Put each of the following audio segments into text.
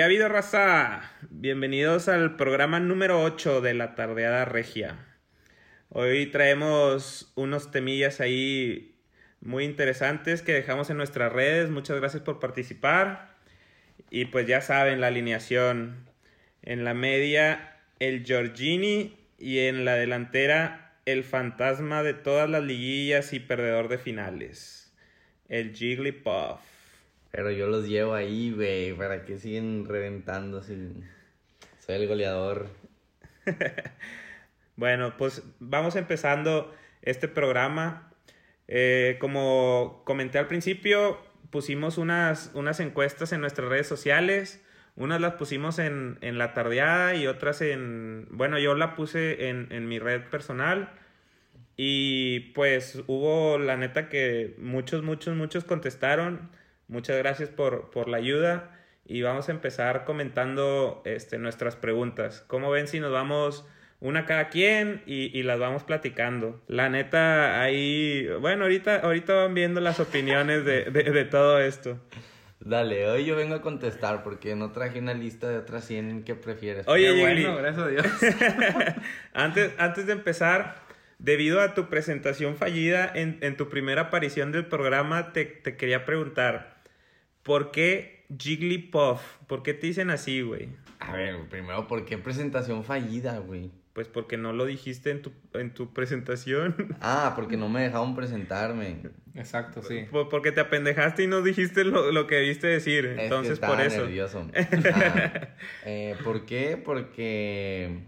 ¿Qué ha habido, raza? Bienvenidos al programa número 8 de la Tardeada Regia. Hoy traemos unos temillas ahí muy interesantes que dejamos en nuestras redes. Muchas gracias por participar. Y pues ya saben la alineación. En la media, el Giorgini y en la delantera, el fantasma de todas las liguillas y perdedor de finales, el Jigglypuff. Pero yo los llevo ahí, güey, para que siguen reventando si soy el goleador. bueno, pues vamos empezando este programa. Eh, como comenté al principio, pusimos unas, unas encuestas en nuestras redes sociales. Unas las pusimos en, en la tardeada y otras en... Bueno, yo la puse en, en mi red personal. Y pues hubo, la neta, que muchos, muchos, muchos contestaron. Muchas gracias por, por la ayuda. Y vamos a empezar comentando este, nuestras preguntas. ¿Cómo ven si nos vamos una cada quien y, y, las vamos platicando. La neta, ahí, bueno, ahorita, ahorita van viendo las opiniones de, de, de, todo esto. Dale, hoy yo vengo a contestar porque no traje una lista de otras 100 que prefieres. Oye, bueno, gracias a Dios. antes, antes de empezar, debido a tu presentación fallida en, en tu primera aparición del programa, te, te quería preguntar, ¿por qué Jigglypuff? ¿Por qué te dicen así, güey? A ver, primero, ¿por qué presentación fallida, güey? Pues porque no lo dijiste en tu, en tu presentación. Ah, porque no me dejaron presentarme. Exacto, sí. Porque te apendejaste y no dijiste lo, lo que debiste decir. Entonces, es que por eso. nervioso. Ah, eh, ¿Por qué? Porque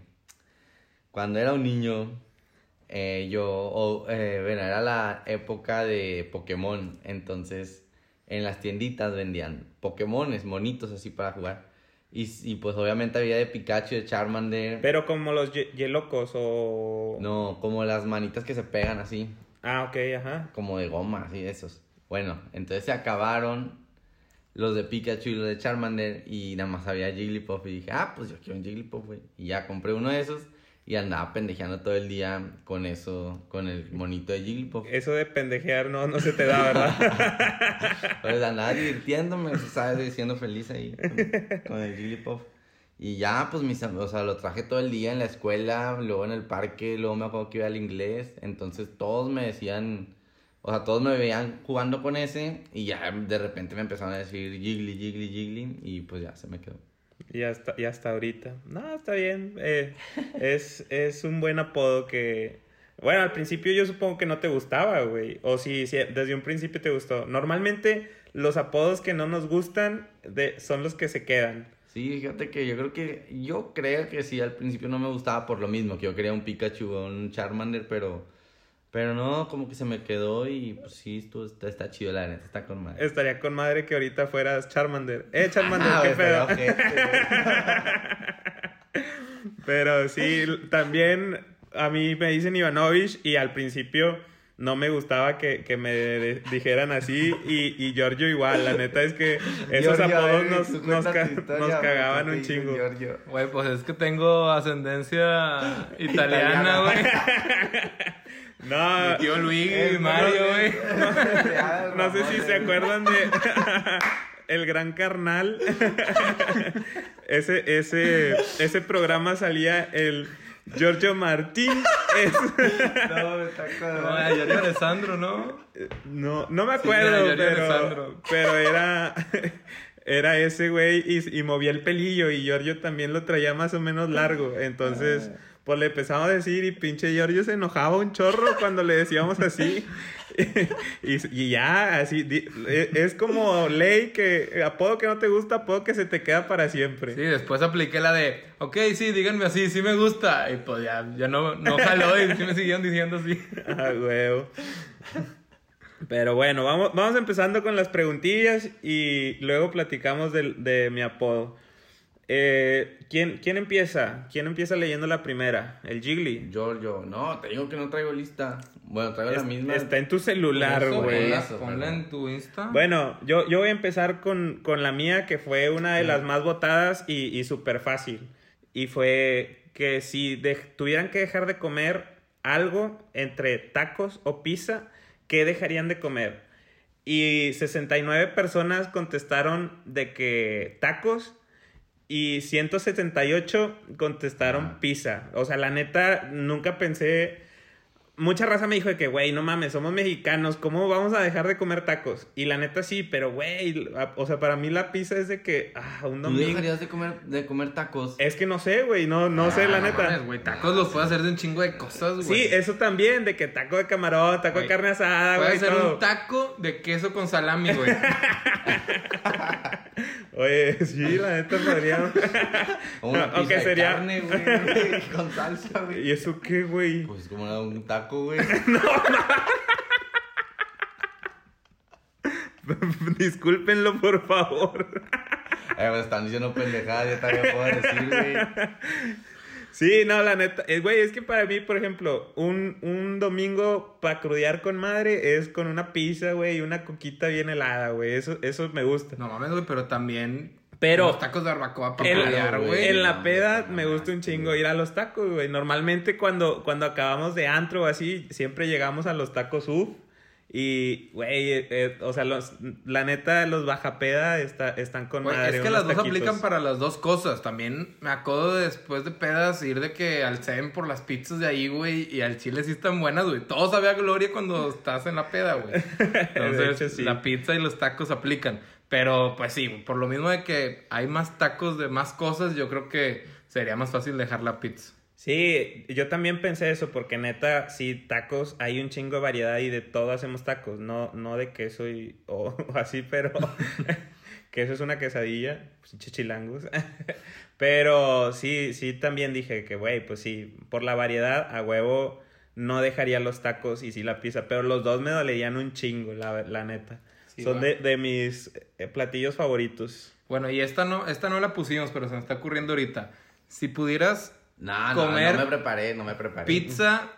cuando era un niño, eh, yo, oh, eh, bueno, era la época de Pokémon. Entonces, en las tienditas vendían Pokémones, monitos así para jugar. Y, y, pues obviamente había de Pikachu, de Charmander. Pero como los Yelocos o... No, como las manitas que se pegan así. Ah, ok, ajá. Como de goma, así, esos. Bueno, entonces se acabaron los de Pikachu y los de Charmander y nada más había Jigglypuff y dije, ah, pues yo quiero un Jigglypuff, güey. Y ya compré uno de esos y andaba pendejeando todo el día con eso, con el monito de Jigglypuff. Eso de pendejear no, no se te da, ¿verdad? pues andaba divirtiéndome, ¿sabes? Siendo feliz ahí con, con el Jigglypuff. Y ya, pues, mis, o sea, lo traje todo el día en la escuela, luego en el parque, luego me acuerdo que iba al inglés. Entonces todos me decían, o sea, todos me veían jugando con ese y ya de repente me empezaron a decir Jiggly, Jiggly, Jiggly y pues ya se me quedó. Y hasta, y hasta ahorita. No, está bien. Eh, es, es un buen apodo que... Bueno, al principio yo supongo que no te gustaba, güey. O si, si desde un principio te gustó. Normalmente los apodos que no nos gustan de, son los que se quedan. Sí, fíjate que yo creo que... Yo creo que sí, al principio no me gustaba por lo mismo. Que yo quería un Pikachu o un Charmander, pero... Pero no, como que se me quedó y pues sí, esto está, está chido, la neta, está con madre. Estaría con madre que ahorita fueras Charmander. Eh, Charmander, ah, qué pedo. Pero sí, también a mí me dicen Ivanovich y al principio no me gustaba que, que me dijeran así y, y Giorgio igual, la neta es que esos Giorgio, apodos eh, nos, nos, ca- tu historia, nos cagaban un chingo. Giorgio. Güey, pues es que tengo ascendencia italiana, güey. No, Mi tío Luis Eh, y Mario, no, güey. no sé si se acuerdan de El Gran Carnal. ese, ese, ese programa salía el Giorgio Martín. Es- No, me está No. Yari Alessandro, ¿no? no, no me acuerdo, pero, pero era, era ese güey y, y movía el pelillo y Giorgio también lo traía más o menos largo. Entonces, pues le empezamos a decir y pinche Giorgio se enojaba un chorro cuando le decíamos así. y, y ya, así, di- e- es como ley que apodo que no te gusta, apodo que se te queda para siempre. Sí, después apliqué la de, ok, sí, díganme así, sí me gusta. Y pues ya, ya no, no jaló y sí me siguieron diciendo así. Ah, huevo. Pero bueno, vamos, vamos empezando con las preguntillas y luego platicamos del- de, mi apodo. Eh, ¿quién, ¿Quién empieza? ¿Quién empieza leyendo la primera? ¿El Jiggly? Giorgio, no, te digo que no traigo lista. Bueno, traigo la misma. Está en tu celular, güey. ponla- en tu Insta. Bueno, yo, yo voy a empezar con, con la mía, que fue una de las más votadas y, y súper fácil. Y fue que si de- tuvieran que dejar de comer algo entre tacos o pizza, ¿qué dejarían de comer? Y 69 personas contestaron de que tacos y 178 contestaron pizza. O sea, la neta, nunca pensé... Mucha raza me dijo de que, güey, no mames, somos mexicanos, ¿cómo vamos a dejar de comer tacos? Y la neta sí, pero, güey, o sea, para mí la pizza es de que, ah, un ¿Tú domingo... dejarías de comer, de comer tacos? Es que no sé, güey, no, no sé, Ah, la No neta. mames, güey, tacos los puedes hacer de un chingo de cosas, güey. Sí, eso también, de que taco de camarón, taco de Güey, carne asada, güey, hacer todo. un taco de queso con salami, güey. Oye, sí, la neta podría. O una pizza de sería- carne, güey, con salsa, güey. ¿Y eso qué, güey? Pues como un taco, güey. Discúlpenlo, por favor. Eh, están diciendo pendejadas, ya también puedo decir, güey. Sí, no, la neta. eh, Güey, es que para mí, por ejemplo, un, un domingo para crudear con madre es con una pizza, güey, y una coquita bien helada, güey. Eso, eso me gusta. No mames, güey, pero también. Pero- Los tacos de barbacoa para pelear, güey. en la peda me gusta un chingo ir a los tacos, güey. Normalmente cuando, cuando acabamos de antro o así, siempre llegamos a los tacos UF. Y, güey, eh, eh, o sea, los, la neta, los bajapeda está, están con Güey, madre. es que las dos taquitos. aplican para las dos cosas. También me acuerdo de después de pedas ir de que al Seven por las pizzas de ahí, güey. Y al chile sí están buenas, güey. Todo sabe a gloria cuando estás en la peda, güey. Entonces, hecho, sí. la pizza y los tacos aplican. Pero, pues sí, por lo mismo de que hay más tacos de más cosas, yo creo que sería más fácil dejar la pizza. Sí, yo también pensé eso, porque neta, sí, tacos, hay un chingo de variedad y de todo hacemos tacos, no, no de queso y, o, o así, pero queso es una quesadilla, pues chilangos. pero sí, sí, también dije que, güey, pues sí, por la variedad, a huevo, no dejaría los tacos y sí la pizza, pero los dos me dolerían un chingo, la, la neta. Sí, Son de, de mis eh, platillos favoritos. Bueno, y esta no, esta no la pusimos, pero se me está ocurriendo ahorita. Si pudieras No, no, Comer no me preparé, no me preparé. pizza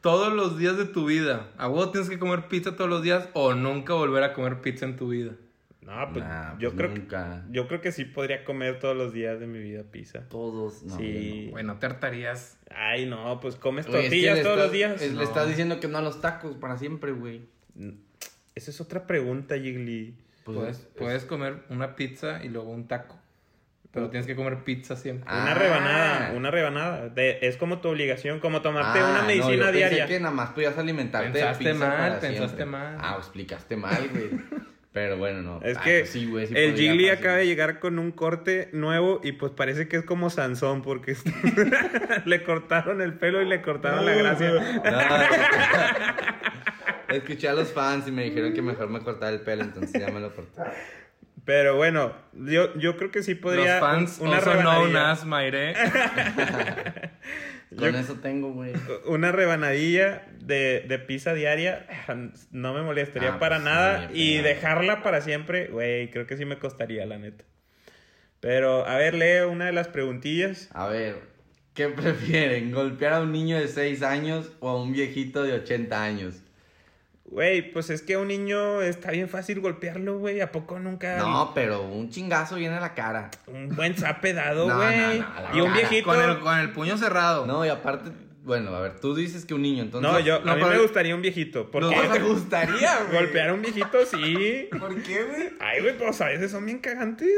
todos los días de tu vida, ¿a vos tienes que comer pizza todos los días o nunca volver a comer pizza en tu vida? No, pues Nah, yo pues creo nunca. que yo creo que sí podría comer todos los días de mi vida pizza. Todos, no. Sí. Bueno, te hartarías. Ay, no, pues comes no. Güey, es que tortillas todos estás- los días. es- No. Le estás diciendo que no a los tacos para siempre, güey. Esa es otra pregunta, Jiggly. Pues puedes, es- puedes comer una pizza y luego un taco. Pero tienes que comer pizza siempre. Ah. Una rebanada, una rebanada. De- es como tu obligación, como tomarte Ah, una no, medicina yo pensé diaria. que nada más podías alimentarte Pensaste de pizza mal, para pensaste siempre. mal. Ah, explicaste mal, güey. Pero bueno, no. Es Ah, que pues sí, güey, sí el fácil. acaba de llegar con un corte nuevo y pues parece que es como Sansón porque le cortaron el pelo y le cortaron la gracia. No, Escuché a los fans y me dijeron que mejor me cortara el pelo, entonces ya me lo corté. Pero bueno, yo, yo creo que sí podría Los fans un- una also known rebanadilla. as Mayre. Con Yo- eso tengo, güey. una rebanadilla de, de pizza diaria no me molestaría Ah, para pues, nada. sí, y dejarla para siempre, güey, creo que sí me costaría, la neta. Pero, a ver, leo una de las preguntillas. A ver, ¿qué prefieren? ¿Golpear a un niño de 6 años o a un viejito de 80 años? Güey, pues es que a un niño está bien fácil golpearlo, güey. ¿A poco nunca? No, pero un chingazo viene a la cara. Un buen zape dado, güey. no, no, la y un cara. viejito. con, el, con el puño cerrado. No, y aparte, bueno, a ver, tú dices que un niño, entonces... No, yo, no, a mí pero- me gustaría un viejito. Porque ¿No te gustaría, güey? golpear a un viejito, sí. ¿Por qué, güey? Ay, güey, pues a veces son bien cagantes.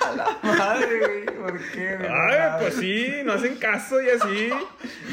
A la madre, güey. ¿Por qué, güey? Ay, pues sí, no hacen caso y así.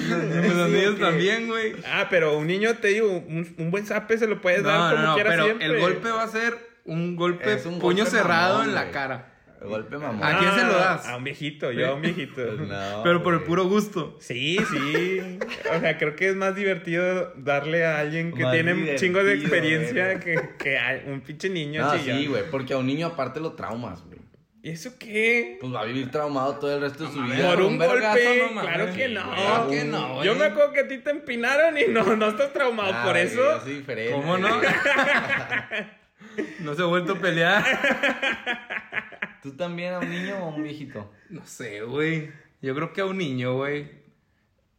Los Sí, niños también, güey. Ah, pero un niño, te digo, un, un buen zape se lo puedes No, dar como no, quieras pero siempre. el golpe va a ser un golpe un puño golpe cerrado en la cara. El golpe mamón. ¿A quién se lo das? A un viejito, yo a un viejito. Pues no, pero por el puro gusto. Sí, sí. O sea, creo que es más divertido darle a alguien que Más tiene un chingo de divertido, experiencia que, que a un pinche niño No, chillón. sí, güey, porque a un niño aparte lo traumas, güey. ¿Y eso qué? Pues va a vivir traumado todo el resto de su vida. Por Por un, vergazo, golpe, no mames. claro que no. claro que no, güey. Yo me acuerdo que a ti te empinaron y no, no estás traumado Ah, por güey, eso. Es diferente. ¿Cómo no? no se ha vuelto a pelear. ¿Tú también a un niño o a un viejito? No sé, güey. Yo creo que a un niño, güey.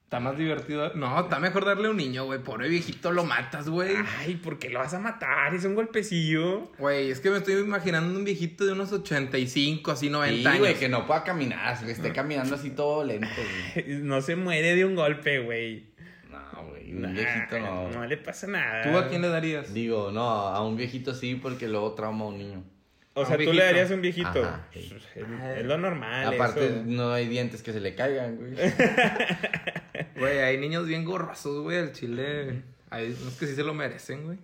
Está más divertido. No, está mejor darle a un niño, güey. Pobre viejito, lo matas, güey. Ay, ¿por qué lo vas a matar? Es un golpecillo. Güey, es que me estoy imaginando un viejito de unos 85, así 90 Sí, años. güey, que no pueda caminar, que esté caminando así todo lento, güey. No se muere de un golpe, güey. No, güey, un viejito no. No le pasa nada. ¿Tú a quién le darías? Digo, no, a un viejito sí, porque luego trauma a un niño. O sea, tú le darías un viejito. Ajá, sí. Es, es lo normal. Aparte, eso. no hay dientes que se le caigan, güey. Güey, hay niños bien gorrosos, güey, al chile. Hay unos que sí se lo merecen, güey.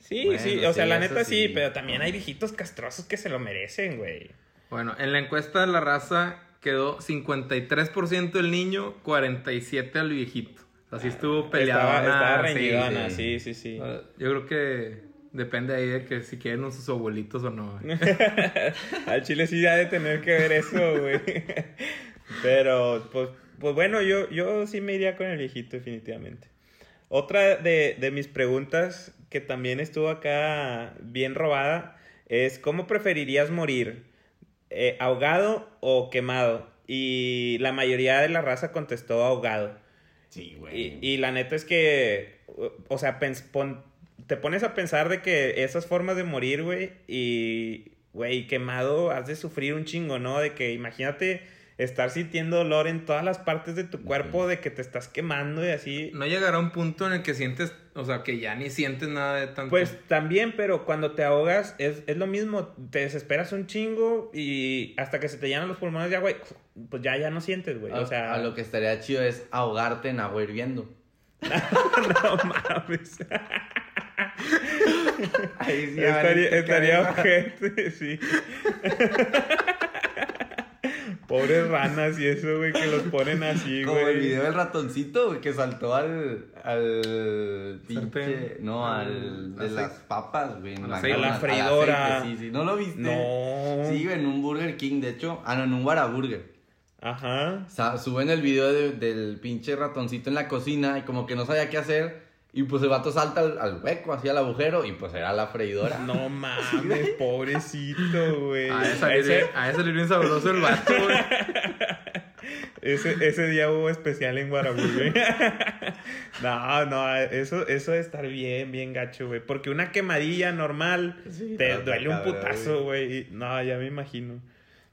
Sí, Bueno, sí, o sea, sí, la neta sí, sí. pero también hay viejitos castrosos que se lo merecen, güey. Bueno, en la encuesta de la raza quedó 53% el niño, 47% el viejito. Así estuvo peleada. Estaba, estaba sí, reñidona, sí. sí, sí, sí. Yo creo que depende ahí de que si quieren sus abuelitos o no. güey. Al chile sí ha de tener que ver eso, güey. Pero, pues, pues bueno, yo, yo sí me iría con el viejito, definitivamente. Otra de, de mis preguntas que también estuvo acá bien robada es, ¿cómo preferirías morir? Eh, ¿Ahogado o quemado? Y la mayoría de la raza contestó ahogado. Sí, Y, y la neta es que, o sea, pens- pon- te pones a pensar de que esas formas de morir, güey, y, güey, quemado, has de sufrir un chingo, ¿no? De que imagínate estar sintiendo dolor en todas las partes de tu cuerpo, de que te estás quemando y así. No llegará un punto en el que sientes, o sea, que ya ni sientes nada de tanto. Pues también, pero cuando te ahogas es, es lo mismo, te desesperas un chingo y hasta que se te llenan los pulmones de agua, y, pues ya, ya no sientes, güey. O sea, a lo que estaría chido es ahogarte en agua hirviendo. no mames. Ahí sí, estaría estaría ojete, sí. Pobres ranas y eso, güey, que los ponen así, Como el güey. video del ratoncito, güey, que saltó al. al. pinche. No, Al de las papas, güey. en Al la-. A freidora. sí, sí. ¿No lo viste? No. Sí, güey, en un Burger King, de hecho. Ah, no, en un Whataburger. Ajá. O sea, suben el video de- del pinche ratoncito en la cocina y como que no sabía qué hacer. Y pues el vato salta al, al hueco, así al agujero, y pues era la freidora. No mames, pobrecito, güey. A ese a ese salir bien sabroso el vato, güey. ese, ese día hubo especial en Guarabú, güey. No, no, eso, eso de estar bien, bien gacho, güey. Porque una quemadilla normal Sí, te está duele un putazo, güey. No, ya me imagino.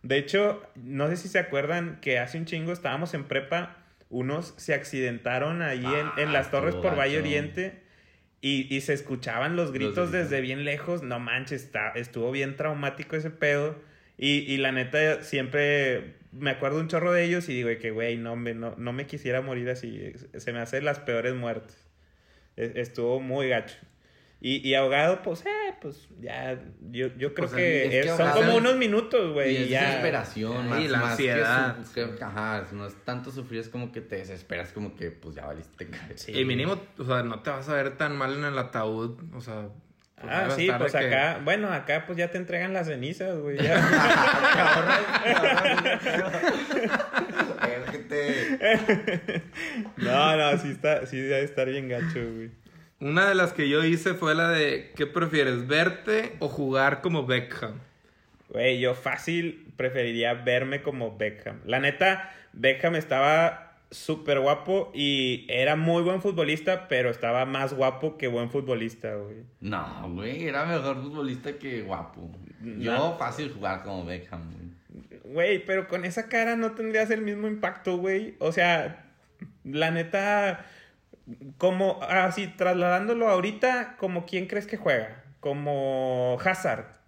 De hecho, no sé si se acuerdan que hace un chingo estábamos en prepa. Unos se accidentaron ahí en, Ah, en las torres por Valle. Oriente. Y, y se escuchaban los gritos gritos. desde bien lejos. No manches, está, estuvo bien traumático ese pedo. Y, y la neta, siempre me acuerdo un chorro de ellos y digo que, güey, no, me- no, no me quisiera morir así. Se me hacen las peores muertes. E- Estuvo muy gacho. Y, y ahogado, pues, eh, pues ya, yo, yo creo Pues, que, es que es- son como unos minutos, Y güey. es y ya. desesperación, Sí, más, la más ansiedad. Que, su- que- ajá, no es tanto sufrir, es como que te desesperas, como que pues ya valiste. Sí. Y mínimo, o sea, no te vas a ver tan mal en el ataúd, o sea... pues, Ah, sí, pues que- acá, bueno, acá pues ya te entregan las cenizas, güey. ya. no, no, sí está, sí debe estar bien gacho, güey. Una de las que yo hice fue la de, ¿qué prefieres, verte o jugar como Beckham? Güey, yo fácil preferiría verme como Beckham. La neta, Beckham estaba súper guapo y era muy buen futbolista, pero estaba más guapo que buen futbolista, güey. No, güey, era mejor futbolista que guapo. Yo No. fácil jugar como Beckham, güey. Güey, pero con esa cara no tendrías el mismo impacto, güey. O sea, la neta, como, así, trasladándolo ahorita, como quién crees que juega? Como Hazard.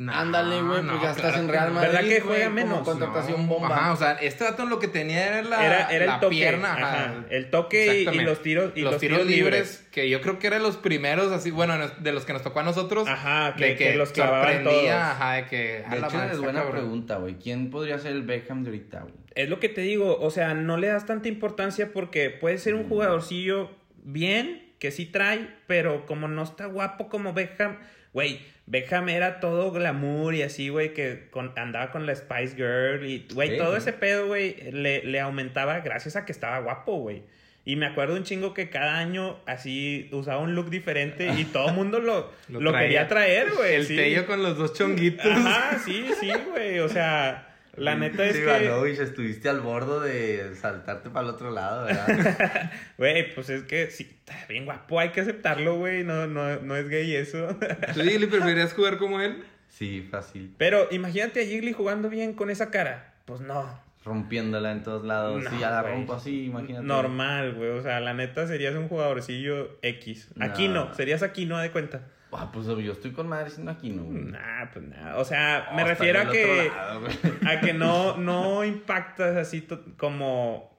No, Ándale, güey, pues ya estás claro en que Real. Madrid. ¿Verdad que juega como menos? contratación No, bomba. Ajá, o sea, este dato lo que tenía era la, Era, era la el toque. pierna. ajá. ajá, El toque y- los tiros, y los, los tiros, libres, que yo creo que eran los primeros, así, bueno, de los que nos tocó a nosotros. Ajá, que- de que los clavaban todos. Ajá, de que. a De la hecho, madre, es buena cabrón. pregunta, güey. ¿Quién podría ser el Beckham de ahorita, güey? Es lo que te digo, o sea, no le das tanta importancia porque puede ser un jugadorcillo bien, que sí trae, pero como no está guapo como Beckham, güey, Beckham era todo glamour y así, güey, que con- andaba con la Spice Girl y, güey, Sí, todo ese pedo, güey, le, le aumentaba gracias a que estaba guapo, güey. Y me acuerdo un chingo que cada año así usaba un look diferente y todo el mundo lo, Lo quería traer, güey. El sí. tello con los dos chonguitos. Ajá, sí, sí, güey, o sea, la neta es Sí, que... Estuviste al borde de saltarte para el otro lado, ¿verdad? Güey, pues es que sí, está bien guapo, hay que aceptarlo, güey. No, no, no es gay eso. ¿Tú, preferirías jugar como él? sí, fácil. Pero imagínate a Jiggly jugando bien con esa cara. Pues no. Rompiéndola en todos lados. No, sí, ya la rompo así, imagínate. Normal, güey. O sea, la neta serías un jugadorcillo X. No. Aquí no, serías aquí no de cuenta. Ah, pues yo estoy con madre siendo aquí, ¿no? Nah, pues nada. O sea, Oh, me refiero a que, lado, a que no, no impactas así como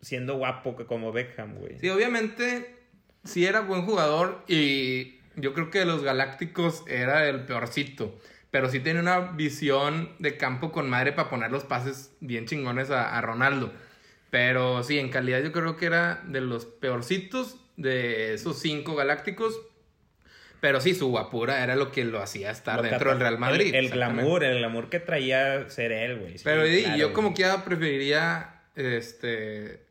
siendo guapo que como Beckham, güey. Sí, obviamente, sí era buen jugador y yo creo que de los Galácticos era el peorcito. Pero sí tenía una visión de campo con madre para poner los pases bien chingones a, a Ronaldo. Pero sí, en calidad yo creo que era de los peorcitos de esos cinco Galácticos. Pero sí, su guapura era lo que lo hacía estar Lo dentro del Real Madrid. El, glamour, el glamour que traía ser él, güey. Sí, Pero y claro, yo güey. como quiera preferiría este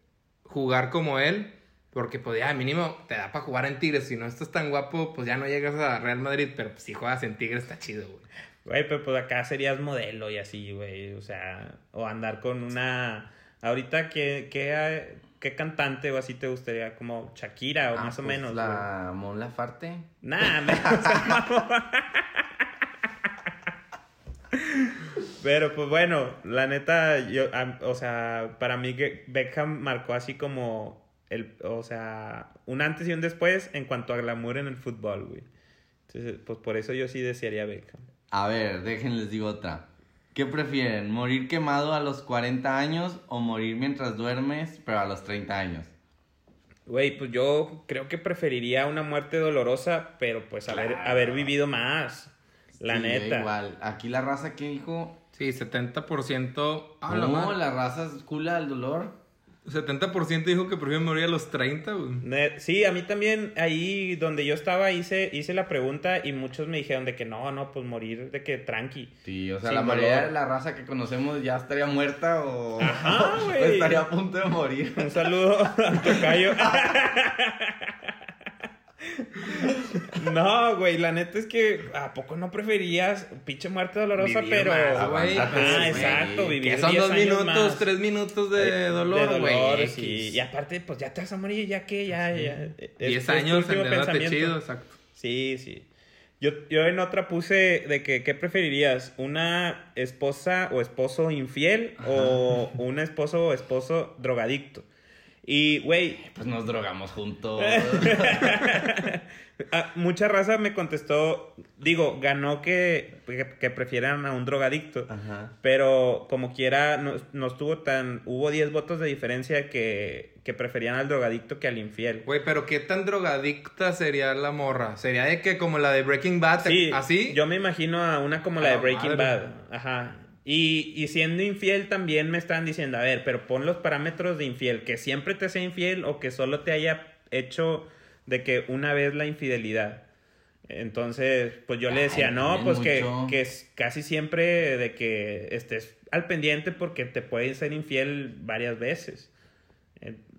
jugar como él. Porque pues ya mínimo te da para jugar en Tigres. Si no estás tan guapo, pues ya no llegas a Real Madrid. Pero pues, si juegas en Tigres está chido, güey. Güey, pero pues acá serías modelo y así, güey. O sea, o andar con una. Ahorita, ¿qué, qué, qué cantante o así te gustaría? Como Shakira o Ah, más o pues menos. La Mon Lafarte. Nah, me- Pero pues bueno, la neta, yo, o sea, para mí Beckham marcó así como el, o sea, un antes y un después en cuanto a glamour en el fútbol, güey. Entonces, pues por eso yo sí desearía Beckham. A ver, déjenles digo otra. ¿Qué prefieren? ¿Morir quemado a los 40 años o morir mientras duermes, pero a los 30 años? Güey, pues yo creo que preferiría una muerte dolorosa, pero pues haber, Claro. haber vivido más. La Sí, neta. Igual. Aquí la raza que dijo. Sí, 70%. Ah, no, la raza es cula al dolor. 70% dijo que prefiere morir a los 30, güey. Ne- Sí, a mí también ahí donde yo estaba hice, hice la pregunta y muchos me dijeron de que no, no, pues morir de que tranqui. Sí, o sea, Sin la mayoría dolor. de la raza que conocemos ya estaría muerta o, Ajá, o estaría a punto de morir. Un saludo a Tocayo. No, güey, la neta es que ¿a poco no preferías pinche muerte dolorosa, Vivir pero más, güey. Pues, güey. exacto, vivir Que son 10 dos años minutos, más. tres minutos de De dolor, güey. dolor, sí. Y aparte, pues ya te vas a morir, ya que, ya, ya. Es- 10 es tu años, endeudate pensamiento. chido, exacto. Sí, sí. Yo, yo en otra puse de que, ¿qué preferirías? ¿Una esposa o esposo infiel o un esposo o esposo drogadicto? Y, güey, Pues nos drogamos juntos. ah, mucha raza me contestó, digo, ganó que, que, que prefieran a un drogadicto. Ajá. Pero como quiera, no, no estuvo tan... Hubo 10 votos de diferencia que, que preferían al drogadicto que al infiel. Güey, pero qué tan drogadicta sería la morra. Sería de que como la de Breaking Bad, Sí, así. Yo me imagino a una como la de Breaking madre. Bad. Ajá. Y, y siendo infiel también me están diciendo, a ver, pero pon los parámetros de infiel, que siempre te sea infiel o que solo te haya hecho de que una vez la infidelidad. Entonces, pues yo le decía, no, pues que, que es casi siempre de que estés al pendiente porque te pueden ser infiel varias veces.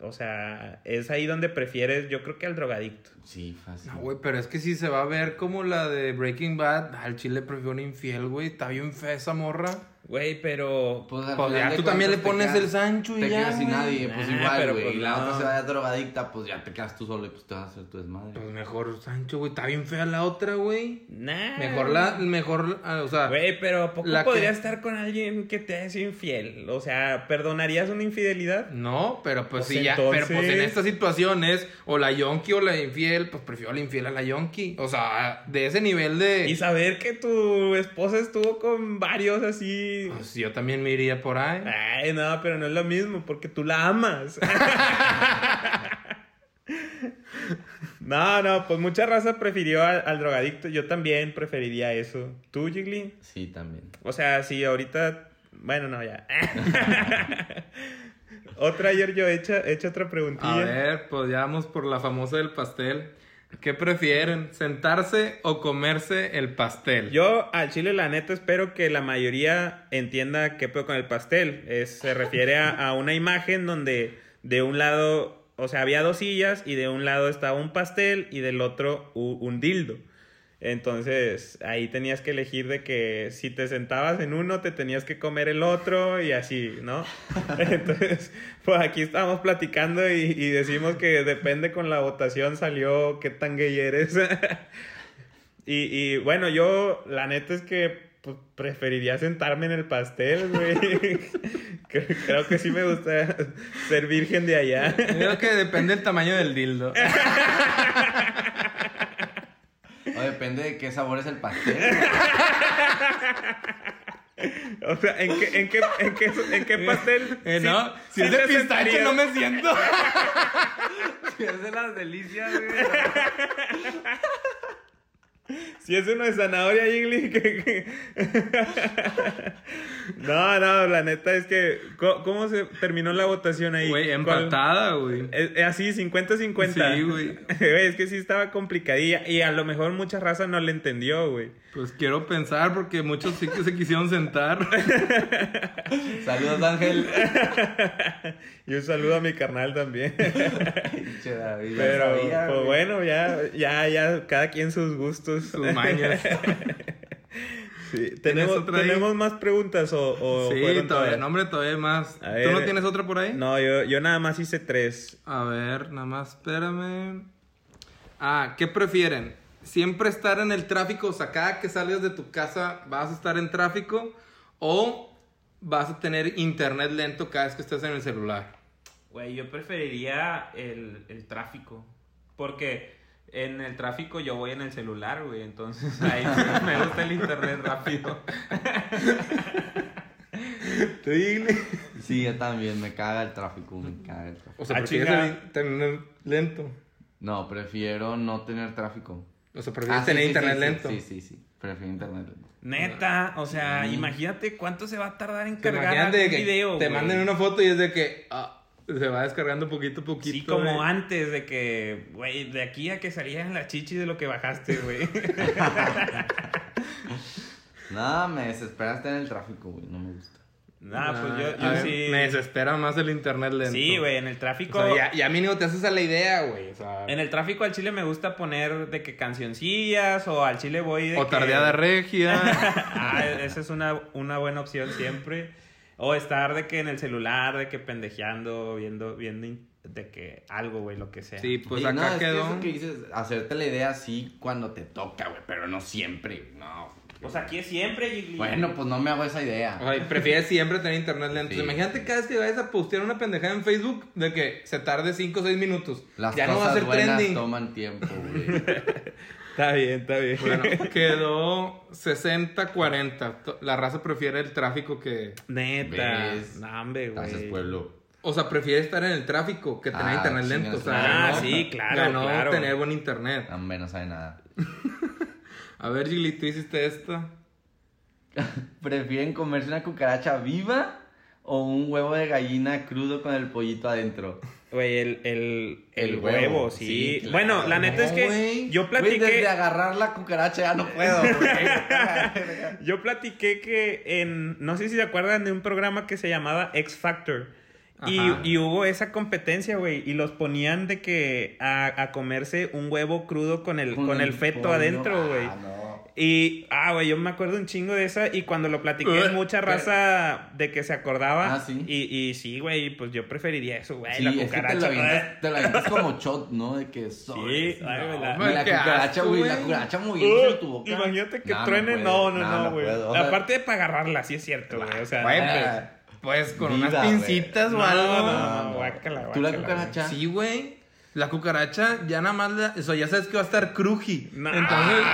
O sea, es ahí donde prefieres, yo creo que al drogadicto. Sí, fácil. No, güey, pero es que si se va a ver como la de Breaking Bad, al chile prefiero un infiel, güey. Está bien fea esa morra. Güey, pero... Pues, Pues ya tú también le pones el Sancho y te ya, quedas sin güey. nadie, pues Nah, igual, pero güey. pues y la no. otra se vaya drogadicta, pues ya te quedas tú solo y pues te vas a hacer tu desmadre. Pues mejor Sancho, güey. Está bien fea la otra, güey. Nah. Mejor la, mejor, ah, o sea, Güey, pero ¿a poco La que- podrías estar con alguien que te es infiel? O sea, ¿perdonarías una infidelidad? no, pero pues, Pues sí, ya, pero pues en estas situaciones, o la yonki o la infiel, pues prefiero la infiel a la yonki. O sea, de ese nivel de. Y saber que tu esposa estuvo con varios así... Pues yo también me iría por ahí. Ay, no, pero no es lo mismo, porque tú la amas. no, no, pues mucha raza prefirió al, al drogadicto. Yo también preferiría eso. ¿Tú, Jiggly? Sí, también. O sea, si ahorita. Bueno, no, ya. otra ayer yo he hecho, he hecho otra preguntilla. A ver, pues ya vamos por la famosa del pastel. ¿Qué prefieren? ¿Sentarse o comerse el pastel? Yo al chile la neta espero que la mayoría entienda qué pedo con el pastel. Es, se refiere a, a una imagen donde de un lado, o sea, había dos sillas y de un lado estaba un pastel y del otro un dildo. Entonces ahí tenías que elegir de que si te sentabas en uno te tenías que comer el otro y así, ¿no? Entonces, pues aquí estábamos platicando y, y decimos que depende con la votación salió qué tan gay eres. Y, y bueno, yo la neta es que pues, preferiría sentarme en el pastel, güey. creo, creo que sí me gusta ser virgen de allá. Creo que depende del tamaño del dildo. O depende de qué sabor es el pastel. O sea, ¿en qué, en qué, en qué, en qué pastel? Eh, sí- no, si sí es de pistache sentarías? no me siento. es de las delicias, güey. Si es uno de zanahoria, Jiggly, que- que- No, no, la neta es que... ¿Cómo, cómo se terminó la votación ahí? Güey, ¿Cuál- empatada, güey. Es- es así, 50-50. Sí, güey. Es que sí estaba complicadilla. Y a lo mejor mucha raza no le entendió, güey. Pues quiero pensar porque muchos sí que se quisieron sentar. Saludos, Ángel. Y un saludo a mi carnal también. Pinche David, ya Pero, pues bueno, ya, ya, ya, cada quien sus gustos. Sus mañas. Sí. ¿Tenemos? ¿Tenemos más preguntas o, o sí, todavía, todas? no, hombre, todavía más. A ¿Tú ver. no tienes otra por ahí? No, yo, yo nada más hice tres. A ver, nada más, espérame. Ah, ¿qué prefieren? ¿Siempre estar en el tráfico? O sea, cada que salgas de tu casa vas a estar en tráfico. ¿O vas a tener internet lento cada vez que estés en el celular? Güey, yo preferiría el, el tráfico. Porque en el tráfico yo voy en el celular, güey. Entonces ahí me gusta el internet rápido. Sí, yo también. Me caga el tráfico, me caga el tráfico. O sea, Ah, prefieres el internet lento. No, prefiero no tener tráfico. O sea, prefieres Ah, tener sí, internet sí, lento. Sí, sí, sí. Prefiero internet lento. Neta, o sea, imagínate cuánto se va a tardar en cargar un video, te güey. manden una foto y es de que ah, se va descargando poquito a poquito. Sí, como güey. antes de que, güey, de aquí a que salían las chichis de lo que bajaste, güey. No, me desespera estar en el tráfico, güey. No me gusta. nah, pues Ah, yo, a yo ver, sí. Me desespera más el internet lento. Sí, güey, en el O tráfico. sea, ya, ya mínimo te haces a la idea, güey. O sea, En el tráfico al chile me gusta poner de que cancioncillas o al chile voy de o que- tardeada regia. ah, esa es una, una buena opción siempre. O estar de que en el celular, de que pendejeando, viendo, viendo de que algo, güey, lo que sea. sí, pues Sí, acá no, es que quedó. eso que dices, hacerte la idea así cuando te toca, güey, pero no siempre. No. Pues aquí es siempre, Gigli. Bueno, pues no me hago esa idea. O sea, prefieres siempre tener internet lento. Sí. Imagínate cada vez que vayas a postear una pendejada en Facebook de que se tarde 5 o 6 minutos. Las ya cosas no va a ser buenas trending. toman tiempo, güey. Está bien, está bien. Bueno, quedó 60-40. To- La raza prefiere el tráfico que. Neta. Hombre, güey. Gracias, pueblo. O sea, prefiere estar en el tráfico que tener Ah, internet chingas, lento. O sea, ah, ganó- sí, claro, Ganó claro. tener buen internet. Hombre, no sabe nada. A ver, Gili, tú hiciste esta. ¿Prefieren comerse una cucaracha viva o un huevo de gallina crudo con el pollito adentro? Güey, el, el, el, El huevo, huevo, sí. sí, claro. Bueno, la neta es que yo Güey, desde platiqué. agarrar la cucaracha ya no puedo. Yo platiqué que en. No sé si se acuerdan de un programa que se llamaba X Factor. Y, y hubo esa competencia, güey. Y los ponían de que a, a comerse un huevo crudo con el, con, el feto adentro, güey. Ah, no. Y, ah, güey, yo me acuerdo un chingo de esa. Y cuando lo platiqué, mucha raza de que se acordaba. Ah, ¿sí? Y, y sí, güey, pues yo preferiría eso, güey. Sí, la es que te cucaracha. te lo avientas como shot, ¿no? De que soy. Sí, ay, güey, la- la cucaracha, güey, la cucaracha tu Uh, boca. imagínate que No, no truene, no, no, güey. Aparte de para agarrarla, sí es cierto, güey. O sea, Güey, Ah, Pues con Vida, unas pincitas no, o algo. no, no, no, no. guácala, ¿Tú la guácala, cucaracha? Sí, güey. La cucaracha ya nada más, la- eso ya sabes que va a estar cruji. Entonces,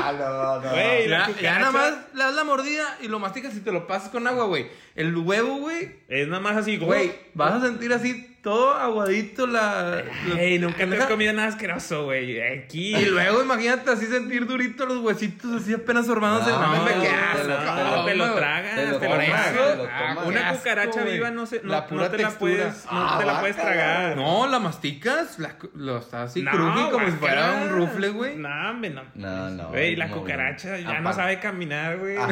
Ah, no, no. La ya, cucaracha- ya nada más le das la mordida y lo masticas y te lo pasas con agua, güey. El huevo, güey, Es nada más así, güey, vas a sentir así todo aguadito la... la- Ey, nunca te has pendeja. comido nada asqueroso, güey. Aquí. Y luego imagínate así sentir durito los huesitos así apenas formándose. No, No, No, hombre, qué te lo- te lo- te lo güey. tragas, te lo tragas. te lo Ah, tomas. Una asco, cucaracha viva no, se, no, La no pura te la puedes, no Ah, te la puedes guácala. tragar. No, la masticas, la, lo está así No, cruji como si fuera un rufle, güey. No, hombre, no. No, no. Güey, la cucaracha ya no sabe caminar, güey.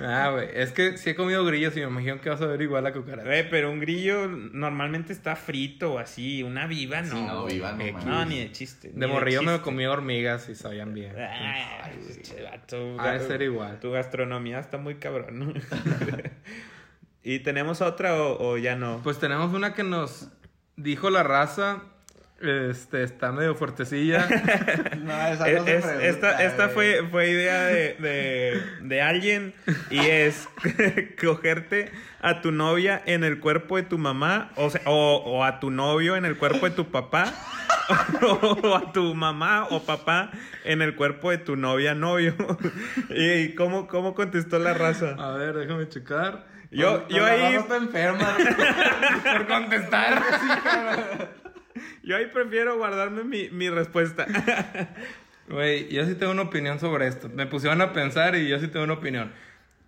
Ah, güey, es que sí he comido grillos y me imagino que vas a ver igual la cucaracha. Güey, pero un grillo normalmente está frito o así. Una viva no. Sí, no, güey. viva no, Eh. No, ni de chiste. De morrillo me comí hormigas y sabían bien. Ay, che, vato, Ha de ser igual. Tu gastronomía está muy cabrón. ¿no? ¿Y tenemos otra o, o ya no? Pues tenemos una que nos dijo la raza Este, está medio fuertecilla. No, esa Es- no se es- pregunta, esta esta güey. fue, fue idea de, de, de alguien y es cogerte a tu novia en el cuerpo de tu mamá o, sea, o, o a tu novio en el cuerpo de tu papá o a tu mamá o papá en el cuerpo de tu novia novio. ¿Y cómo, cómo contestó la raza? A ver, déjame checar. Yo, No, yo ahí... está enferma. Por contestar. Yo ahí prefiero guardarme mi, mi respuesta. Güey, yo sí tengo una opinión sobre esto. Me pusieron a pensar y yo sí tengo una opinión.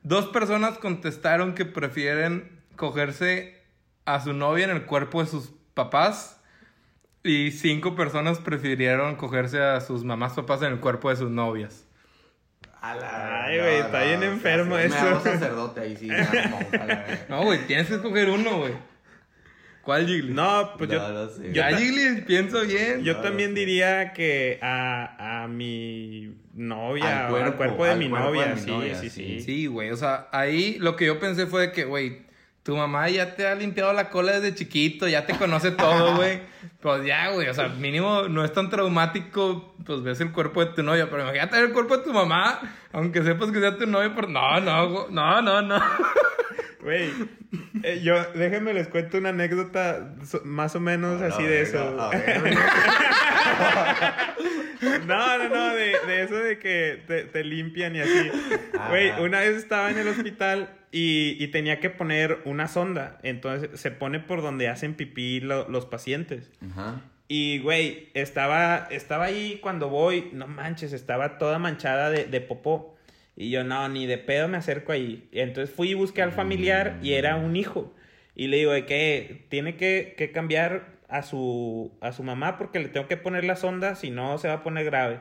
Dos personas contestaron que prefieren cogerse a su novia en el cuerpo de sus papás. Y cinco personas prefirieron cogerse a sus mamás papás en el cuerpo de sus novias. A la- Ay, güey, está bien enfermo Me eso. hago sacerdote ahí, sí. No, güey, tienes que escoger uno, güey. ¿Cuál Jiggly? No, pues No, yo... no sé. yo Jiggly, pienso bien. Yo No, también diría que a, a mi novia, Al o al cuerpo, de al mi cuerpo de novia, mi sí, novia, sí, sí. sí, Sí, güey, o sea, ahí lo que yo pensé fue de que, güey, tu mamá ya te ha limpiado la cola desde chiquito, ya te conoce todo, güey. Pues ya, güey, o sea, mínimo no es tan traumático, pues ves el cuerpo de tu novia, pero imagínate ver el cuerpo de tu mamá, aunque sepas que sea tu novia, pero no, no, no, no, no. Güey, eh, yo, déjenme les cuento una anécdota so- más o menos así de eso. No, no, no, de, de eso de que te, te limpian y así. Ah. Güey, una vez estaba en el hospital y, y tenía que poner una sonda. Entonces se pone por donde hacen pipí lo- los pacientes. Ajá. Y, güey, estaba, estaba ahí cuando voy, no manches, estaba toda manchada de, de popó. Y yo, no, ni de pedo me acerco ahí. Y entonces fui y busqué al familiar y era un hijo. Y le digo de que tiene que, que cambiar a su, a su mamá porque le tengo que poner la sonda, si no se va a poner grave.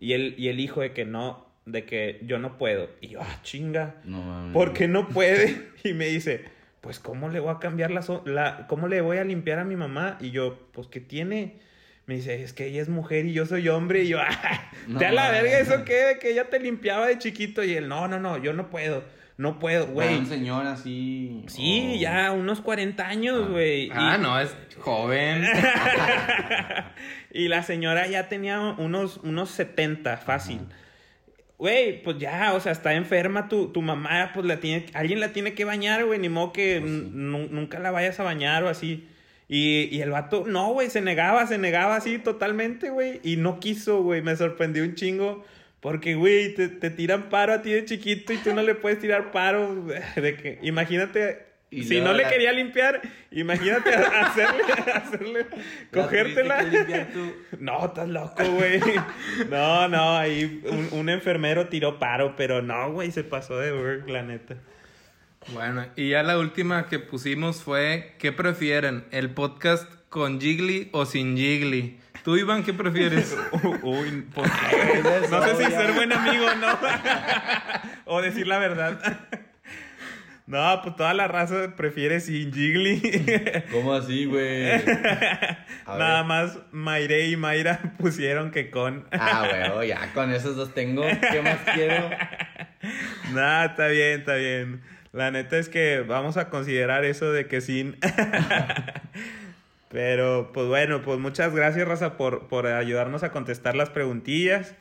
Y el, y el hijo de que no, de que yo no puedo. Y yo, ah, chinga. No. ¿Por qué no puede? Y me dice, pues, ¿cómo le voy a cambiar la, la... ¿Cómo le voy a limpiar a mi mamá? Y yo, pues, ¿qué tiene? Me dice, es que ella es mujer y yo soy hombre. Y yo, ah, No te a la verga, ¿eso qué? Que ella te limpiaba de chiquito. Y él, no, no, no, yo no puedo. No puedo, Güey. Un señor así. Sí, oh. ya unos 40 años, güey. Ah, Y- no, es joven. y la señora ya tenía unos, unos 70, fácil. Güey, pues ya, o sea, está enferma tu, tu mamá, pues la tiene, alguien la tiene que bañar, güey, ni modo que Pues sí. nunca la vayas a bañar o así. Y, y el vato, no, güey, se negaba, se negaba así totalmente, güey, y no quiso, güey, me sorprendió un chingo. Porque, güey, te, te tiran paro a ti de chiquito y tú no le puedes tirar paro. De que, imagínate, Y si no le quería limpiar, imagínate hacerle, hacerle, La cogértela. tú. No, estás loco, güey. No, no, ahí un, un enfermero tiró paro, pero no, güey, se pasó de work, la neta. Bueno, y ya la última que pusimos fue, ¿qué prefieren? ¿El podcast con Jiggly o sin Jiggly? Tú, Iván, ¿qué prefieres? Uy, ¿por qué? es No sé si ser buen amigo o no. o decir la verdad. No, pues toda la raza prefiere sin Jiggly. ¿Cómo así, güey? Nada ver. más Mayre y Mayra pusieron que con. Ah, güey, ya con esos dos tengo. ¿Qué más quiero? Nah, está bien, está bien. La neta es que vamos a considerar eso de que sin. Pero, pues bueno, pues muchas gracias, Raza, por, por ayudarnos a contestar las preguntillas.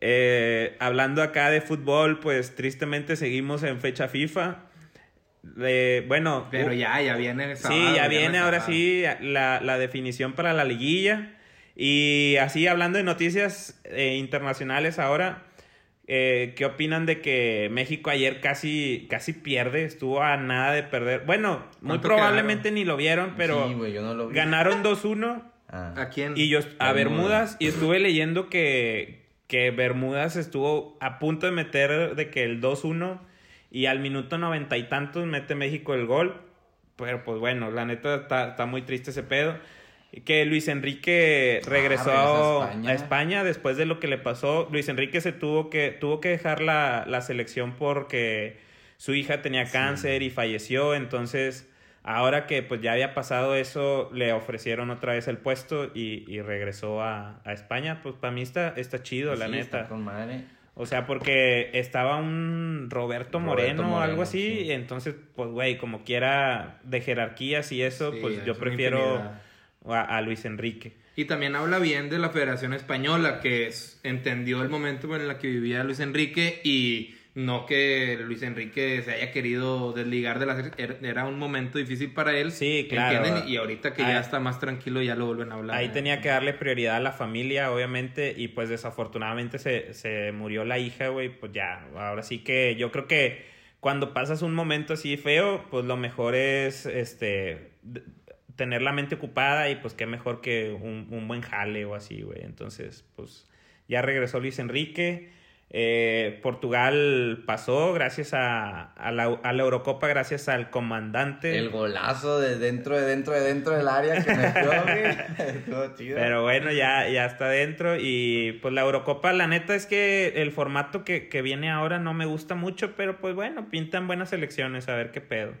Eh, hablando acá de fútbol, pues tristemente seguimos en fecha FIFA. Eh, bueno, Pero uh, ya, ya viene. Sí, sábado, ya viernes, viene ahora sábado. sí la, la definición para la liguilla. Y así hablando de noticias eh, internacionales ahora, eh, ¿qué opinan de que México ayer casi, casi pierde? Estuvo a nada de perder. Bueno, muy ¿Cuánto probablemente ni lo vieron, pero Sí, güey, yo no lo vi. ganaron 2-1 Ah. ¿A quién? y yo a Bermudas. Bermudas y estuve leyendo que, que Bermudas estuvo a punto de meter de que el 2-1 y al minuto noventa y tantos mete México el gol. Pero pues bueno, la neta está, está muy triste ese pedo. Que Luis Enrique regresó regresó a a, España. Después de lo que le pasó. Luis Enrique se tuvo que, tuvo que dejar la, la selección porque su hija tenía cáncer y falleció. Entonces, ahora que pues ya había pasado eso, le ofrecieron otra vez el puesto y, y regresó a, a España. Pues para mí está, está chido, la Sí, neta. está con madre. O sea, porque estaba un Roberto Moreno Roberto o algo así, sí. y entonces, pues, güey, como quiera de jerarquías y eso, Sí, pues es yo prefiero a, a Luis Enrique. Y también habla bien de la Federación Española, que es- entendió el momento en el que vivía Luis Enrique y no que Luis Enrique se haya querido desligar de la... er- Era un momento difícil para él. Sí, claro. ¿entienden? Y ahorita que Ahí- ya está más tranquilo ya lo vuelven a hablar. Ahí tenía que darle prioridad a la familia, obviamente, y pues desafortunadamente se, se murió la hija, güey, pues ya, ahora sí que yo creo que cuando pasas un momento así feo, pues lo mejor es, este, tener la mente ocupada y pues qué mejor que un, un buen jale o así, güey. Entonces, pues ya regresó Luis Enrique. Eh, Portugal pasó gracias a, a, la, a la Eurocopa, gracias al comandante. El golazo de dentro, de dentro, de dentro del área que metió, chido. Pero bueno, ya, ya está dentro. Y pues la Eurocopa, la neta es que el formato que, que viene ahora no me gusta mucho, pero pues bueno, pintan buenas elecciones, a ver qué pedo.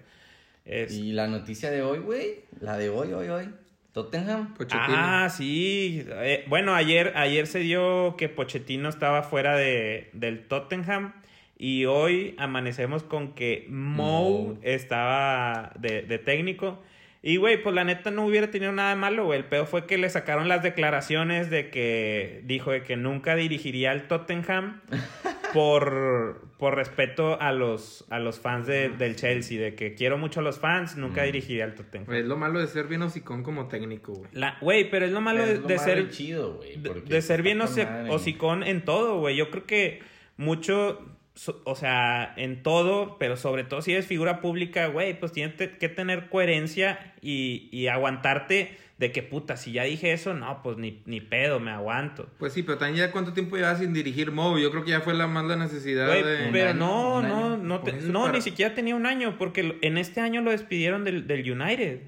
Es- Y la noticia de hoy, güey. La de hoy, hoy, hoy. Tottenham. Pochettino. Ah, sí. Eh, bueno, ayer, ayer se dio que Pochettino estaba fuera de, del Tottenham. Y hoy amanecemos con que Mou. estaba de, de técnico. Y, güey, pues la neta no hubiera tenido nada de malo, güey. El peor fue que le sacaron las declaraciones de que dijo de que nunca dirigiría al Tottenham por, por respeto a los, a los fans de- del Chelsea. De que quiero mucho a los fans, nunca dirigiría al Tottenham. Es lo malo de ser bien hocicón como técnico, güey. La- Güey, pero es lo malo Es de, lo de malo ser chido, güey. de, de ser bien hocicón en todo, güey. Yo creo que mucho, so- o sea, en todo, pero sobre todo si eres figura pública, güey, pues tienes que tener coherencia y, y aguantarte de que puta, si ya dije eso, no, pues ni, ni pedo, me aguanto. Pues sí, pero también ya cuánto tiempo llevas sin dirigir Mou. Yo creo que ya fue la más la necesidad Güey, de... pero año, no, no, no, te- no para- ni siquiera tenía un año, porque en este año lo despidieron del, del United.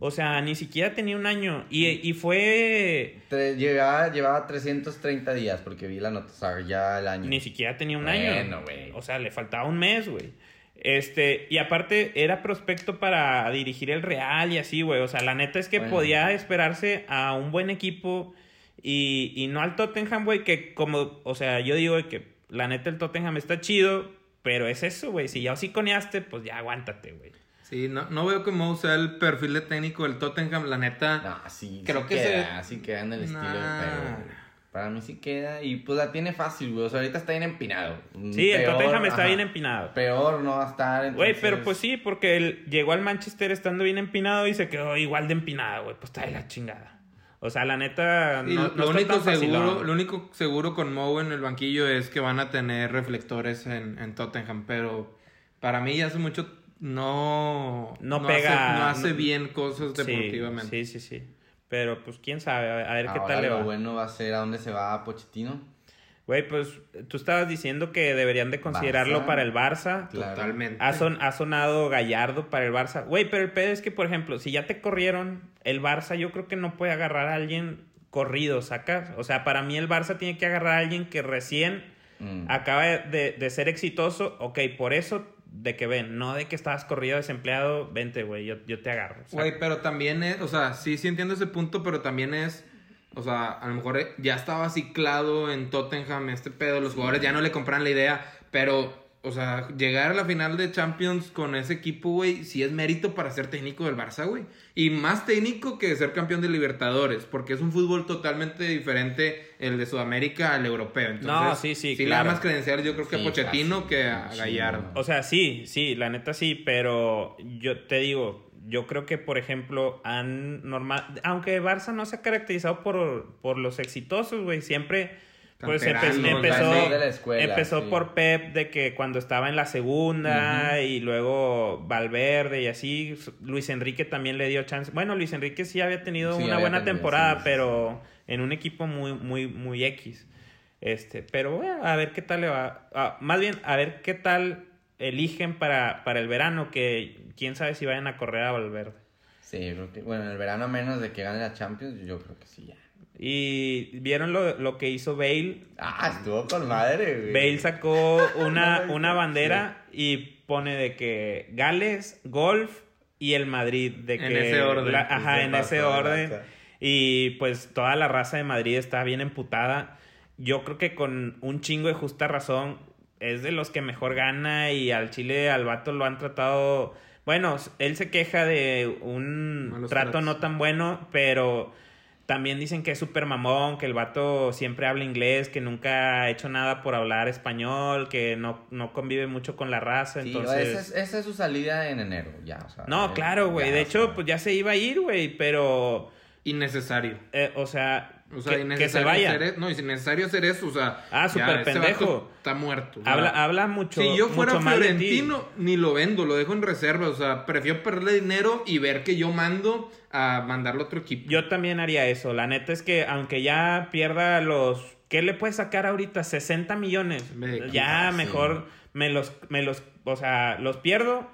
O sea, ni siquiera tenía un año. Y, y fue... Llevaba, llevaba 330 días porque vi la nota, o sea, ya el año. Ni siquiera tenía un Bueno, año. güey. O sea, le faltaba un mes, güey. Este, y aparte era prospecto para dirigir el Real y así, güey. O sea, la neta es que Bueno. podía esperarse a un buen equipo y, y no al Tottenham, güey, que como, o sea, yo digo que la neta el Tottenham está chido, pero es eso, güey. Si ya hociconeaste, pues ya aguántate, güey. Sí, no, no veo que Mou sea el perfil de técnico del Tottenham, la neta. No, sí, Creo sí que queda, sí queda en el estilo, Nah. pero para mí sí queda y pues la tiene fácil, güey. O sea, ahorita está bien empinado. Sí, el Peor, Tottenham está ajá, bien empinado. Peor no va a estar. Güey, entonces- pero pues sí, porque él llegó al Manchester estando bien empinado y se quedó igual de empinado, güey. Pues está de la chingada. O sea, la neta, no, lo, no lo único seguro, lo único seguro con Mou en el banquillo es que van a tener reflectores en, en Tottenham, pero para mí ya hace mucho no, No pega, hace, no hace bien cosas Sí, deportivamente. Sí, sí, sí. Pero pues quién sabe, a a ver qué Ahora tal le lo va. bueno va a ser a dónde se va Pochettino. Güey, pues tú estabas diciendo que deberían de considerarlo Barça. para el Barça. Claro. Totalmente. Ha, son- ha sonado Gallardo para el Barça. Güey, pero el pedo es que, por ejemplo, si ya te corrieron, el Barça yo creo que no puede agarrar a alguien corrido, ¿sacas? O sea, para mí el Barça tiene que agarrar a alguien que recién Mm. acaba de, de ser exitoso. Ok, por eso de que ven, no de que estabas corrido desempleado, vente, güey, yo, yo te agarro. Güey, pero también es, o sea, sí, sí entiendo ese punto, pero también es, o sea, a lo mejor ya estaba ciclado en Tottenham este pedo, los jugadores ya no le compran la idea, pero, o sea, llegar a la final de Champions con ese equipo, güey, sí es mérito para ser técnico del Barça, güey. Y más técnico que ser campeón de Libertadores, porque es un fútbol totalmente diferente el de Sudamérica al europeo. Entonces, No, sí, sí, Sí, le claro. da más credenciales yo creo que a Pochettino casi, que a Gallardo. O sea, sí, sí, la neta sí, pero yo te digo, yo creo que, por ejemplo, han normal, aunque Barça no se ha caracterizado por, por los exitosos, güey, siempre pues empe- empezó, grandes de la escuela, empezó sí. por Pep de que cuando estaba en la segunda y luego Valverde y así, Luis Enrique también le dio chance. Bueno, Luis Enrique sí había tenido Sí, una había buena temporada, sí, pero en un equipo muy, muy, muy X. Este, pero bueno, a ver qué tal le va. Ah, más bien, a ver qué tal eligen para, para el verano, que quién sabe si vayan a correr a Valverde. Sí, yo creo que, bueno, en el verano a menos de que gane la Champions, yo creo que sí ya. Y vieron lo, lo que hizo Bale. Ah, estuvo con madre, güey. Bale sacó una, No, una sí. bandera y pone de que Gales, Golf y el Madrid. De En que ese orden. la- ajá, en ese de orden. Y pues toda la raza de Madrid está bien emputada. Yo creo que con un chingo de justa razón es de los que mejor gana y al Chile al vato lo han tratado... Bueno, él se queja de un Malos trato no tan bueno, pero También dicen que es súper mamón, que el vato siempre habla inglés, que nunca ha hecho nada por hablar español, que no, no convive mucho con la raza. Sí, entonces... esa, es, esa es su salida en enero, ya. O sea, No, claro, güey. De hecho, sea, pues ya se iba a ir, güey, pero... Innecesario. eh, o sea, O sea, que, que se vaya. hacer e- No, es innecesario hacer eso, o sea. Ah, súper pendejo. Está muerto. Habla, habla mucho. si yo fuera. Florentino, ni lo vendo, lo dejo en reserva. O sea, prefiero perderle dinero y ver que yo mando a mandarlo a otro equipo. Yo también haría eso. La neta es que aunque ya pierda los... ¿Qué le puede sacar ahorita? 60 millones. Ya mejor me los, me los... O sea, los pierdo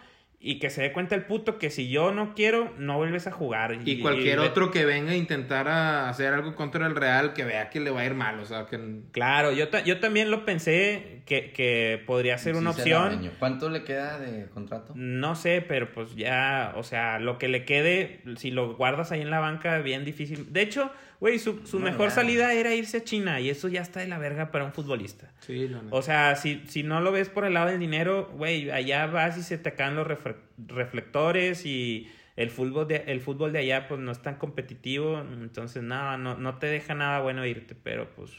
y que se dé cuenta el puto que si yo no quiero, no vuelves a jugar. Y cualquier y- otro que venga a intentar a hacer algo contra el Real, que vea que le va a ir mal. O sea, que. Claro, yo, ta- yo también lo pensé que, que podría ser una sí opción. ¿Cuánto le queda de contrato? No sé, pero pues ya, o sea, lo que le quede, si lo guardas ahí en la banca, bien difícil. De hecho, güey, su, su No, mejor salida era irse a China y eso ya está de la verga para un futbolista. Sí, la neta. O sea, si, si no lo ves por el lado del dinero, güey, allá vas y se te caen los reflectores y el fútbol, de, el fútbol de allá pues no es tan competitivo, entonces nada, no, no te deja nada bueno irte, pero pues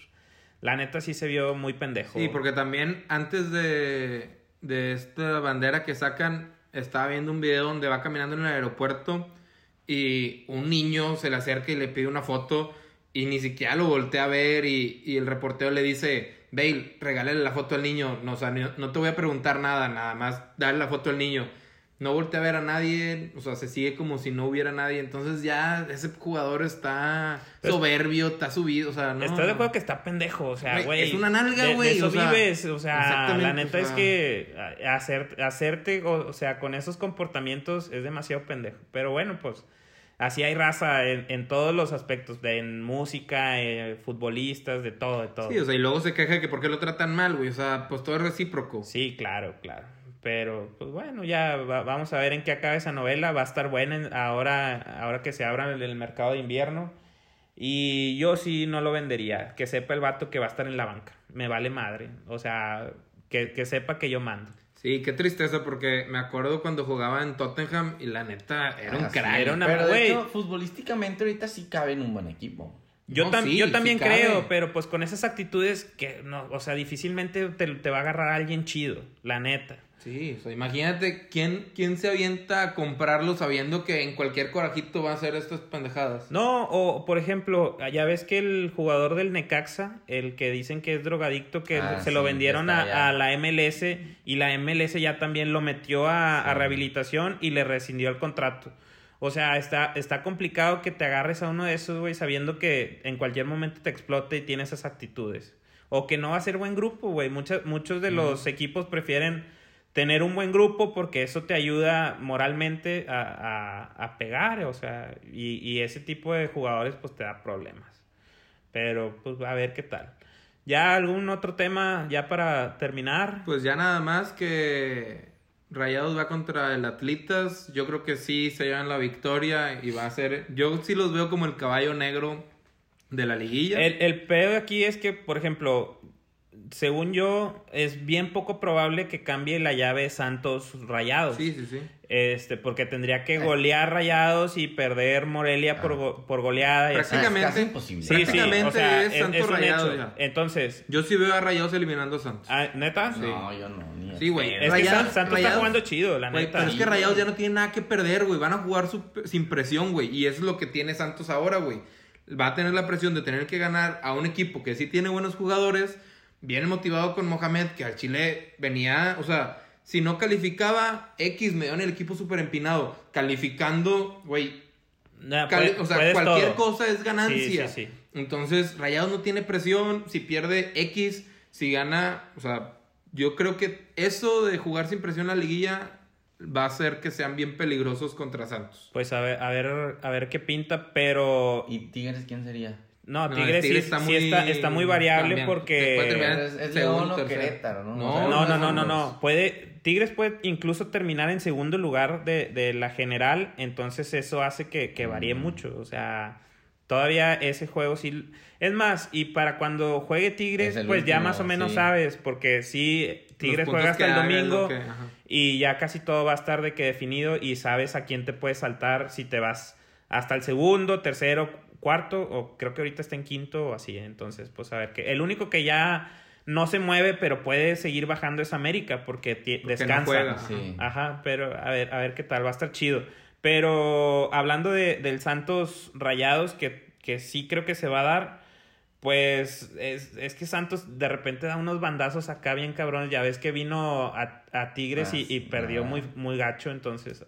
la neta sí se vio muy pendejo. Sí, porque también antes de, de esta bandera que sacan, estaba viendo un video donde va caminando en el aeropuerto y un niño se le acerca y le pide una foto y ni siquiera lo voltea a ver y, y el reportero le dice, Bale, regálale la foto al niño, no, no, no te voy a preguntar nada, nada más dale la foto al niño. No voltea a ver a nadie, o sea, se sigue como si no hubiera nadie, entonces ya ese jugador está soberbio, está subido, o sea, no. Estás de acuerdo que está pendejo, o sea, Güey, es una nalga, güey, eso o sea, vives, o sea, la neta o es que hacer, hacerte, o, o sea, con esos comportamientos es demasiado pendejo. Pero bueno, pues así hay raza en, en todos los aspectos, de, en música, eh, futbolistas, de todo, de todo. Sí, o sea, y luego se queja de que por qué lo tratan mal, güey. O sea, pues todo es recíproco. Sí, claro, claro. Pero, pues bueno, ya va- vamos a ver en qué acaba esa novela. Va a estar buena en- ahora, ahora que se abra el, el mercado de invierno. Y yo sí no lo vendería. Que sepa el vato que va a estar en la banca. Me vale madre. O sea, que, que sepa que yo mando. Sí, qué tristeza, porque me acuerdo cuando jugaba en Tottenham y la neta era un Ah, sí, crack. era una- Pero de güey. hecho, futbolísticamente ahorita sí cabe en un buen equipo. Yo, No, tam- sí, yo sí también cabe. creo, pero pues con esas actitudes que, no, o sea, difícilmente te, te va a agarrar alguien chido, la neta. Sí, o sea, imagínate quién, quién se avienta a comprarlo sabiendo que en cualquier corajito va a hacer estas pendejadas. No, o por ejemplo, ya ves que el jugador del Necaxa, el que dicen que es drogadicto, que Ah, se lo vendieron a, a la MLS y la MLS ya también lo metió a, a rehabilitación y le rescindió el contrato. O sea, está, está complicado que te agarres a uno de esos, güey, sabiendo que en cualquier momento te explote y tiene esas actitudes. O que no va a ser buen grupo, güey. Muchos, muchos de los equipos prefieren tener un buen grupo porque eso te ayuda moralmente a, a, a pegar, o sea, y, y ese tipo de jugadores pues te da problemas. Pero pues a ver qué tal. ¿Ya algún otro tema ya para terminar? Pues ya nada más que Rayados va contra el Atlitas. Yo creo que sí se llevan la victoria y va a ser. Yo sí los veo como el caballo negro de la liguilla. El, el pedo aquí es que, por ejemplo, según yo, es bien poco probable que cambie la llave Santos Rayados. Sí, sí, sí. Este, porque tendría que golear Rayados y perder Morelia por, go- por goleada. Ah, es Prácticamente- casi imposible. Sí, sí, prácticamente o sea, es es, Santos es un Rayados ya. Entonces, Yo sí veo a Rayados eliminando a Santos. ah, ¿neta? No, yo no. Ni Sí, güey. Es que Rayados- San- Santos está Rayados- jugando chido, la Güey, neta. pero es que Rayados ya no tiene nada que perder, güey. Van a jugar su- sin presión, güey. Y eso es lo que tiene Santos ahora, güey. Va a tener la presión de tener que ganar a un equipo que sí tiene buenos jugadores. Viene motivado con Mohamed, que al Chile venía, o sea, si no calificaba, X me dio en el equipo súper empinado. Calificando, güey. Nah, cali- o sea, cualquier todo. cosa es ganancia. Sí, sí, sí. Entonces, Rayados no tiene presión. Si pierde X, si gana, o sea, yo creo que eso de jugar sin presión la liguilla va a hacer que sean bien peligrosos contra Santos. Pues a ver, a ver, a ver qué pinta, pero ¿Y Tigres quién sería? No, No, Tigres, sí, está sí muy está, está muy variable porque Puede terminar Es- es segundo, León o. Querétaro, ¿no? No, O sea, No, no, no, no. Puede, Tigres puede incluso terminar en segundo lugar de, de la general, entonces eso hace que, que varíe Mm. mucho. O sea, todavía ese juego sí. Es más, y para cuando juegue Tigres, pues ya más o menos sí. sabes, porque sí, Tigres juega hasta el domingo que- y ya casi todo va a estar de que definido y sabes a quién te puedes saltar si te vas hasta el segundo, tercero, cuarto, o creo que ahorita está en quinto o así. Entonces, pues a ver, que el único que ya no se mueve, pero puede seguir bajando es América, porque, descansa. Ajá, pero a ver, a ver qué tal, va a estar chido. Pero hablando de, del Santos Rayados, que, que sí creo que se va a dar, pues es, es, que Santos de repente da unos bandazos acá bien cabrones. Ya ves que vino a, a Tigres y, y, perdió muy, muy gacho, entonces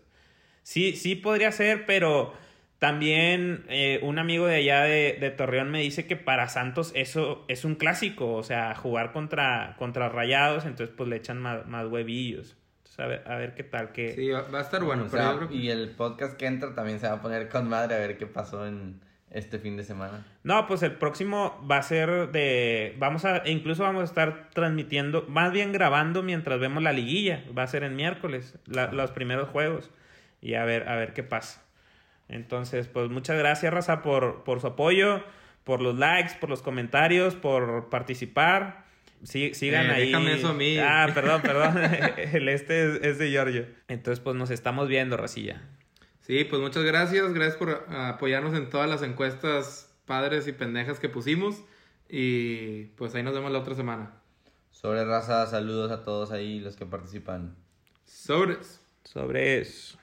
sí, sí podría ser, pero también eh, un amigo de allá de, de, Torreón me dice que para Santos eso es un clásico, o sea, jugar contra, contra Rayados, entonces pues le echan más, más huevillos. Entonces, a ver, a ver qué tal. Que... Sí, va a estar bueno. Y el podcast que entra también se va a poner con madre a ver qué pasó en este fin de semana? No, pues el próximo va a ser de. Vamos a. Incluso vamos a estar transmitiendo, más bien grabando mientras vemos la liguilla. Va a ser en miércoles, los primeros juegos. Y a ver, a ver qué pasa. Entonces, pues muchas gracias, Raza, por, por su apoyo, por los likes, por los comentarios, por participar. Sí, sigan eh, ahí. Déjame eso a mí. Ah, perdón, perdón. el este es, es de Giorgio. Entonces, pues nos estamos viendo, Racilla. Sí, pues muchas gracias. Gracias por apoyarnos en todas las encuestas padres y pendejas que pusimos. Y pues ahí nos vemos la otra semana. Sobre raza, saludos a todos ahí los que participan. Sobres. Sobres.